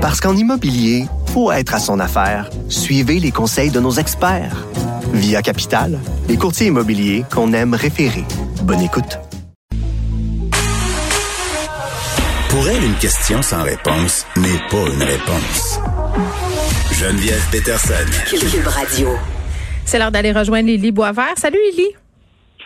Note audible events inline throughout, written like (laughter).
Parce qu'en immobilier, faut être à son affaire. Suivez les conseils de nos experts. Via Capital, les courtiers immobiliers qu'on aime référer. Bonne écoute. Pour elle, une question sans réponse n'est pas une réponse. Geneviève Peterson. Cube Radio. C'est l'heure d'aller rejoindre Lily Boisvert. Salut Lily.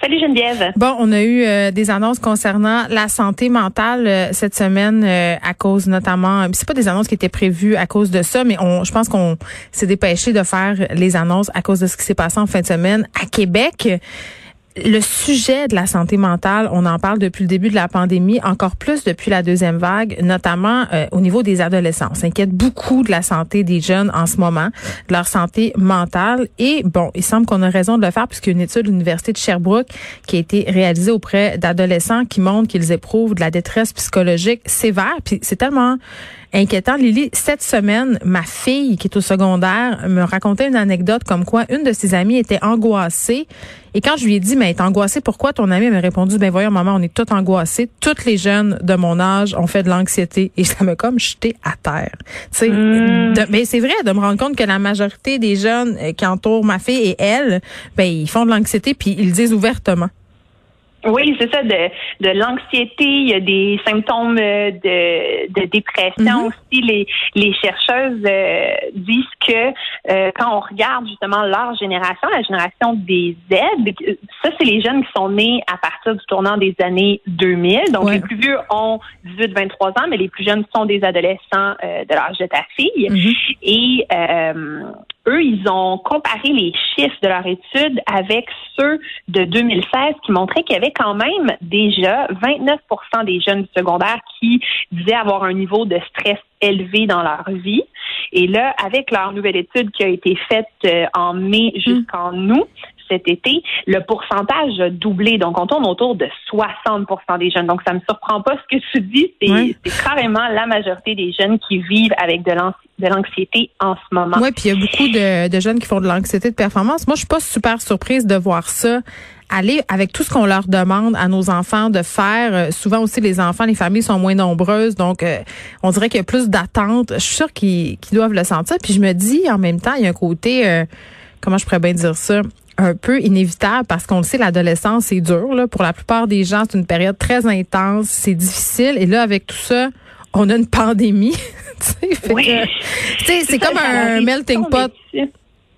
Salut Geneviève. Bon, on a eu euh, des annonces concernant la santé mentale euh, cette semaine euh, à cause notamment, c'est pas des annonces qui étaient prévues à cause de ça, mais on, je pense qu'on s'est dépêché de faire les annonces à cause de ce qui s'est passé en fin de semaine à Québec le sujet de la santé mentale, on en parle depuis le début de la pandémie, encore plus depuis la deuxième vague, notamment euh, au niveau des adolescents. On s'inquiète beaucoup de la santé des jeunes en ce moment, de leur santé mentale. Et bon, il semble qu'on a raison de le faire puisqu'il y a une étude de l'Université de Sherbrooke qui a été réalisée auprès d'adolescents qui montre qu'ils éprouvent de la détresse psychologique sévère. Puis c'est tellement inquiétant. Lily, cette semaine, ma fille qui est au secondaire me racontait une anecdote comme quoi une de ses amies était angoissée. Et quand je lui ai dit, mais est angoissée, pourquoi ton amie? M'a répondu, ben voyons maman, on est toutes angoissées. Toutes les jeunes de mon âge ont fait de l'anxiété. Et ça m'a comme jeté à terre. Tu sais, Hmm. mais c'est vrai de me rendre compte que la majorité des jeunes euh, qui entourent ma fille et elle, ben ils font de l'anxiété puis ils le disent ouvertement. Oui, c'est ça, de, de l'anxiété, il y a des symptômes euh, de, de dépression Mhm. aussi. Les, les chercheuses euh, disent que euh, quand on regarde justement leur génération, la génération des Z, ça, c'est les jeunes qui sont nés à partir du tournant des années 2000. Donc, Ouais. les plus vieux ont 18-23 ans, mais les plus jeunes sont des adolescents euh, de l'âge de ta fille. Mhm. Et euh, eux, ils ont comparé les chiffres de leur étude avec ceux de 2016 qui montraient qu'il y avait quand même déjà 29% des jeunes du secondaire qui disaient avoir un niveau de stress élevé dans leur vie. Et là, avec leur nouvelle étude qui a été faite euh, en mai jusqu'en août, cet été, le pourcentage a doublé. Donc, on tourne autour de 60% des jeunes. Donc, ça me surprend pas ce que tu dis. C'est carrément la majorité des jeunes qui vivent avec de l'anx- de l'anxiété en ce moment. Oui, puis il y a beaucoup de, de jeunes qui font de l'anxiété de performance. Moi, je suis pas super surprise de voir ça aller avec tout ce qu'on leur demande à nos enfants de faire. Euh, souvent aussi, les enfants, les familles sont moins nombreuses, donc euh, on dirait qu'il y a plus d'attentes. Je suis sûre qu'ils qu'ils doivent le sentir. Puis je me dis, en même temps, il y a un côté, euh, comment je pourrais bien dire ça, un peu inévitable parce qu'on le sait, l'adolescence, c'est dur. Là. Pour la plupart des gens, c'est une période très intense, c'est difficile. Et là, avec tout ça, on a une (laughs) pandémie. (laughs) tu sais, fait Oui. c'est comme ça un melting pot.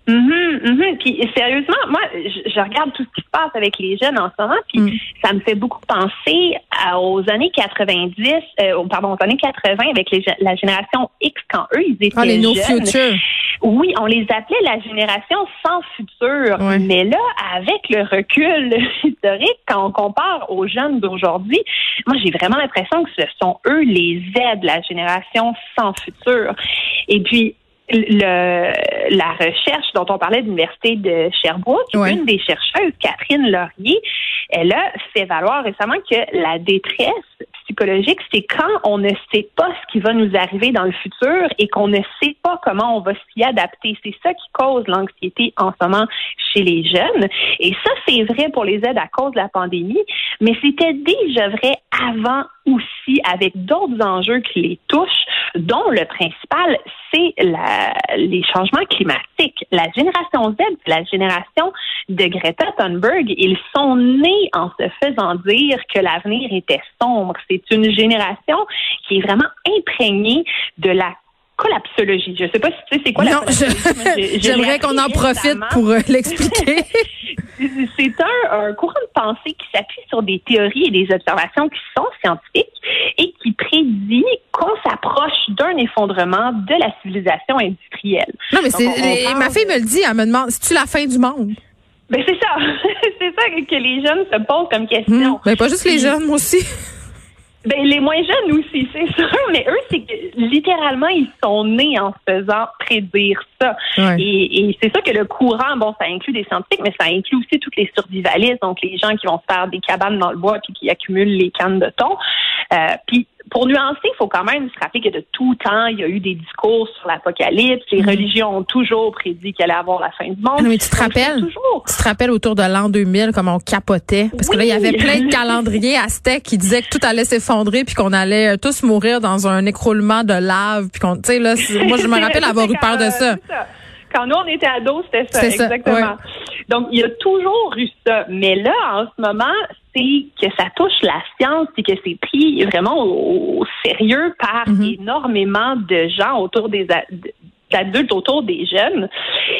Mhm, mhm. Puis sérieusement, moi, je, je regarde tout ce qui se passe avec les jeunes en ce moment, puis Mm. ça me fait beaucoup penser à- aux années 90, euh, pardon, aux années 80 avec les, la génération X quand eux ils étaient Ah, les no jeunes. future. Oui, on les appelait la génération sans futur. Ouais. Mais là, avec le recul (laughs) historique, quand on compare aux jeunes d'aujourd'hui, moi, j'ai vraiment l'impression que ce sont eux les Z, la génération sans futur. Et puis, le, la recherche dont on parlait de l'Université de Sherbrooke, Ouais. une des chercheuses, Catherine Laurier, elle a fait valoir récemment que la détresse psychologique, c'est quand on ne sait pas ce qui va nous arriver dans le futur et qu'on ne sait pas comment on va s'y adapter. C'est ça qui cause l'anxiété en ce moment chez les jeunes. Et ça, c'est vrai pour les aides à cause de la pandémie, mais c'était déjà vrai avant aussi avec d'autres enjeux qui les touchent, dont le principal, c'est la, les changements climatiques. La génération Z, la génération de Greta Thunberg. Ils sont nés en se faisant dire que l'avenir était sombre. C'est une génération qui est vraiment imprégnée de la collapsologie. Je ne sais pas si tu sais c'est quoi la Non, collapsologie. je- je (laughs) j'aimerais qu'on en profite pour euh, l'expliquer. (laughs) C'est un, un courant de pensée qui s'appuie sur des théories et des observations qui sont scientifiques et qui prédit qu'on s'approche d'un effondrement de la civilisation industrielle. non, mais c'est parle ma fille me le dit, elle me demande, c'est-tu la fin du monde? Ben c'est ça, (laughs) c'est ça que les jeunes se posent comme question. Ben, pas juste les jeunes, moi aussi. Ben, les moins jeunes aussi, c'est (laughs) sûr, mais eux, c'est que littéralement, ils sont nés en se faisant prédire ça. Ouais. Et, et c'est ça que le courant, bon, ça inclut des scientifiques, mais ça inclut aussi toutes les survivalistes, donc les gens qui vont se faire des cabanes dans le bois puis qui accumulent les cannes de thon. Euh, puis pour nuancer, il faut quand même se rappeler que de tout temps, il y a eu des discours sur l'apocalypse. Les mm. religions ont toujours prédit qu'elle allait avoir la fin du monde. mais tu te rappelles, tu te rappelles autour de l'an 2000 comment on capotait? Parce que là il y avait plein de (laughs) calendriers aztèques qui disaient que tout allait s'effondrer puis qu'on allait euh, tous mourir dans un écroulement de lave puis qu'on, tu sais là, (laughs) moi je me rappelle avoir eu peur de ça. Quand nous on était ados, c'était ça, exactement. Donc il y a toujours eu ça, mais là en ce moment que ça touche la science et que c'est pris vraiment au, sérieux par mhm. énormément de gens autour des d'adultes autour des jeunes.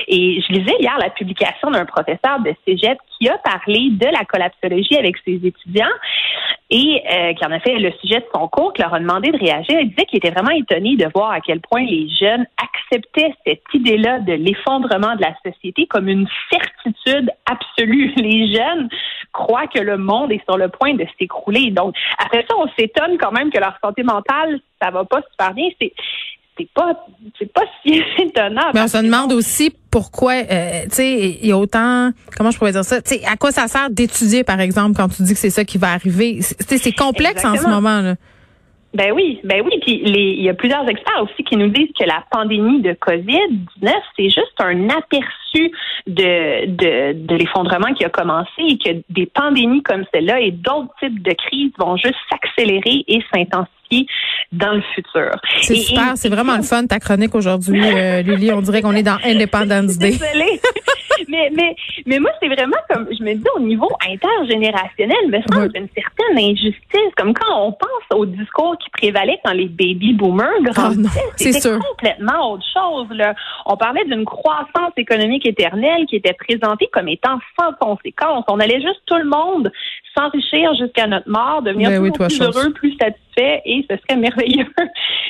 Et je lisais hier la publication d'un professeur de cégep qui a parlé de la collapsologie avec ses étudiants et euh, qui en a fait le sujet de son cours, qui leur a demandé de réagir. Il disait qu'il était vraiment étonné de voir à quel point les jeunes acceptaient cette idée-là de l'effondrement de la société comme une certitude absolue. (laughs) Les jeunes croient que le monde est sur le point de s'écrouler. Donc, après ça, on s'étonne quand même que leur santé mentale, ça va pas super bien. C'est c'est pas c'est pas si (laughs) étonnant. Mais on se demande aussi pourquoi euh, tu sais il y a autant comment je pourrais dire ça, tu sais à quoi ça sert d'étudier par exemple quand tu dis que c'est ça qui va arriver? C'est complexe en ce moment là. Ben oui, ben oui. Puis il y a plusieurs experts aussi qui nous disent que la pandémie de COVID-19, c'est juste un aperçu de, de, de l'effondrement qui a commencé et que des pandémies comme celle-là et d'autres types de crises vont juste s'accélérer et s'intensifier dans le futur. C'est super, c'est vraiment le fun ta chronique aujourd'hui, euh, Lily. On dirait qu'on est dans Independence Day. Désolée. (laughs) mais, mais, mais moi, c'est vraiment comme, je me dis, au niveau intergénérationnel, me semble une certaine injustice. Comme quand on pense au discours qui prévalait quand les baby boomers ah, grandissaient, c'était complètement autre chose. Là. On parlait d'une croissance économique éternelle qui était présentée comme étant sans conséquence. On allait juste tout le monde s'enrichir jusqu'à notre mort, devenir ben plus heureux, plus satisfait, et ce serait merveilleux.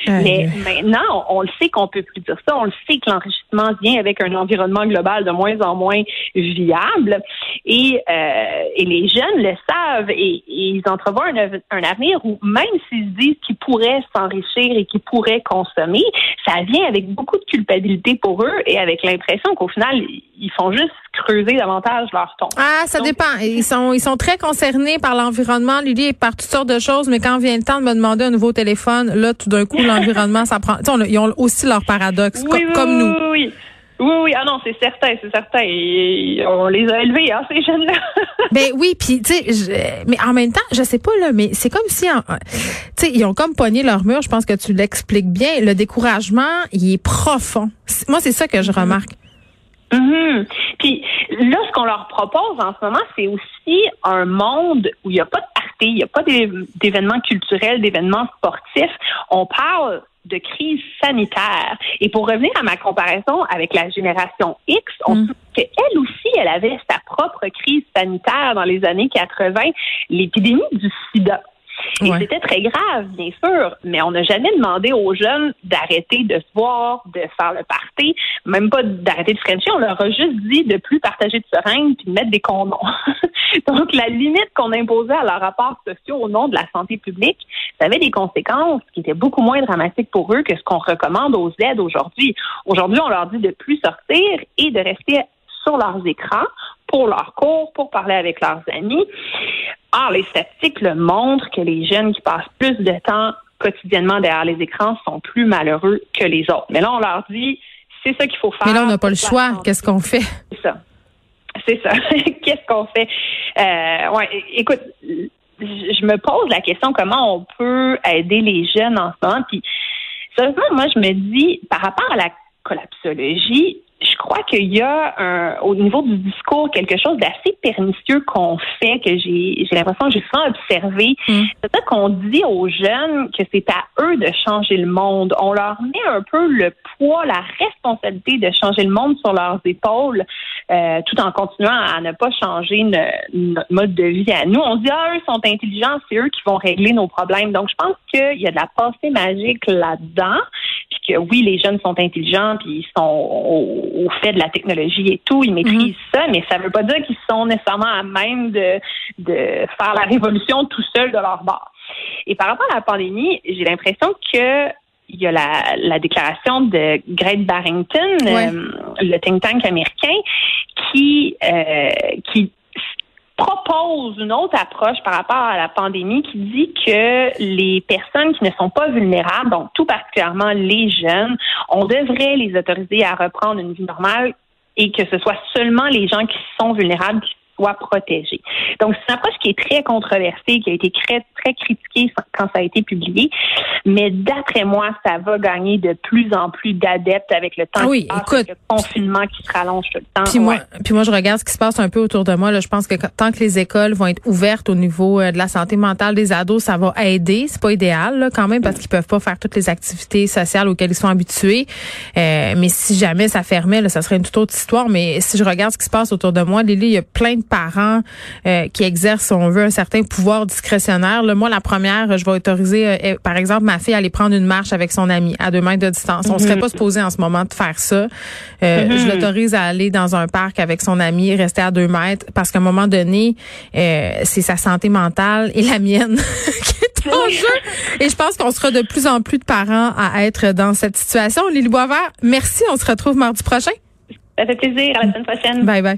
Mais maintenant, on, le sait qu'on peut plus dire ça. On le sait que l'enrichissement vient avec un environnement global de moins en moins viable. Et, euh, et les jeunes le savent et, ils entrevoient un, un, avenir où même s'ils disent qu'ils pourraient s'enrichir et qu'ils pourraient consommer, ça vient avec beaucoup de culpabilité pour eux et avec l'impression qu'au final, ils font juste creuser davantage leur ton. Ah, ça dépend. Ils sont, ils sont très concernés par l'environnement, Lily, et par toutes sortes de choses, mais quand vient le temps de me demander un nouveau téléphone, là, tout d'un coup, l'environnement, ça prend. ils ont aussi leur paradoxe, comme nous. Oui, oui. Oui, oui, ah non, c'est certain, c'est certain. on les a élevés, hein, ces jeunes-là. (laughs) ben oui, puis tu sais, mais en même temps, je sais pas là, mais c'est comme si, tu sais, ils ont comme pogné leur mur. Je pense que tu l'expliques bien. Le découragement, il est profond. Moi, c'est ça que je mm-hmm. remarque. Mm Puis là, ce qu'on leur propose en ce moment, c'est aussi un monde où il n'y a pas de party, il n'y a pas d'événements culturels, d'événements sportifs. On parle de crise sanitaire. Et pour revenir à ma comparaison avec la génération X, on mm. qu'elle aussi, elle avait sa propre crise sanitaire dans les années 80, l'épidémie du sida. Et c'était très grave, bien sûr, mais on n'a jamais demandé aux jeunes d'arrêter de se voir, de faire le party, même pas d'arrêter de frencher. On leur a juste dit de plus partager de seringues puis de mettre des condoms. (laughs) Donc, la limite qu'on imposait à leurs rapports sociaux au nom de la santé publique, ça avait des conséquences qui étaient beaucoup moins dramatiques pour eux que ce qu'on recommande aux aides aujourd'hui. Aujourd'hui, on leur dit de plus sortir et de rester sur leurs écrans pour leurs cours, pour parler avec leurs amis. Or, les statistiques le montrent que les jeunes qui passent plus de temps quotidiennement derrière les écrans sont plus malheureux que les autres. Mais là, on leur dit, c'est ça qu'il faut faire. Mais là, on n'a pas le choix. Qu'est-ce qu'on fait? C'est ça. C'est ça. (laughs) Qu'est-ce qu'on fait? Euh, ouais, écoute, je me pose la question comment on peut aider les jeunes en ce moment? Puis, sérieusement, moi, je me dis, par rapport à la collapsologie, je crois qu'il y a un, au niveau du discours quelque chose d'assez pernicieux qu'on fait, que j'ai, j'ai l'impression que j'ai souvent observé. Mm. C'est ça qu'on dit aux jeunes que c'est à eux de changer le monde. On leur met un peu le poids, la responsabilité de changer le monde sur leurs épaules, euh, tout en continuant à ne pas changer notre mode de vie à nous. On dit, ah, eux sont intelligents, c'est eux qui vont régler nos problèmes. Donc, je pense qu'il y a de la pensée magique là-dedans que oui, les jeunes sont intelligents, puis ils sont au, fait de la technologie et tout, ils maîtrisent mhm. ça, mais ça ne veut pas dire qu'ils sont nécessairement à même de, de faire la révolution tout seuls de leur bord. Et par rapport à la pandémie, j'ai l'impression que il y a la, la déclaration de Greg Barrington, euh, le think tank américain, qui, euh, qui propose une autre approche par rapport à la pandémie qui dit que les personnes qui ne sont pas vulnérables, donc tout particulièrement les jeunes, on devrait les autoriser à reprendre une vie normale et que ce soit seulement les gens qui sont vulnérables soit protégé. Donc, c'est une approche qui est très controversée, qui a été très, très critiquée quand ça a été publié. Mais d'après moi, ça va gagner de plus en plus d'adeptes avec le temps oui, écoute, le confinement qui se rallonge tout le temps. Puis moi, puis moi, je regarde ce qui se passe un peu autour de moi. Là, je pense que tant que les écoles vont être ouvertes au niveau euh, de la santé mentale des ados, ça va aider. C'est pas idéal là, quand même parce qu'ils peuvent pas faire toutes les activités sociales auxquelles ils sont habitués. Euh, mais si jamais ça fermait, là, ça serait une toute autre histoire. Mais si je regarde ce qui se passe autour de moi, Lily, il y a plein de parents euh, qui exercent, on veut, un certain pouvoir discrétionnaire. Là, moi, la première, je vais autoriser, euh, par exemple, ma fille à aller prendre une marche avec son ami à deux mètres de distance. On serait mhm. pas supposé en ce moment de faire ça. Euh, mhm. Je l'autorise à aller dans un parc avec son ami, rester à deux mètres, parce qu'à un moment donné, c'est sa santé mentale et la mienne (laughs) qui est en jeu. Et je pense qu'on sera de plus en plus de parents à être dans cette situation. Lily Boisvert, merci. On se retrouve mardi prochain. Ça fait plaisir. À la semaine prochaine. Bye bye.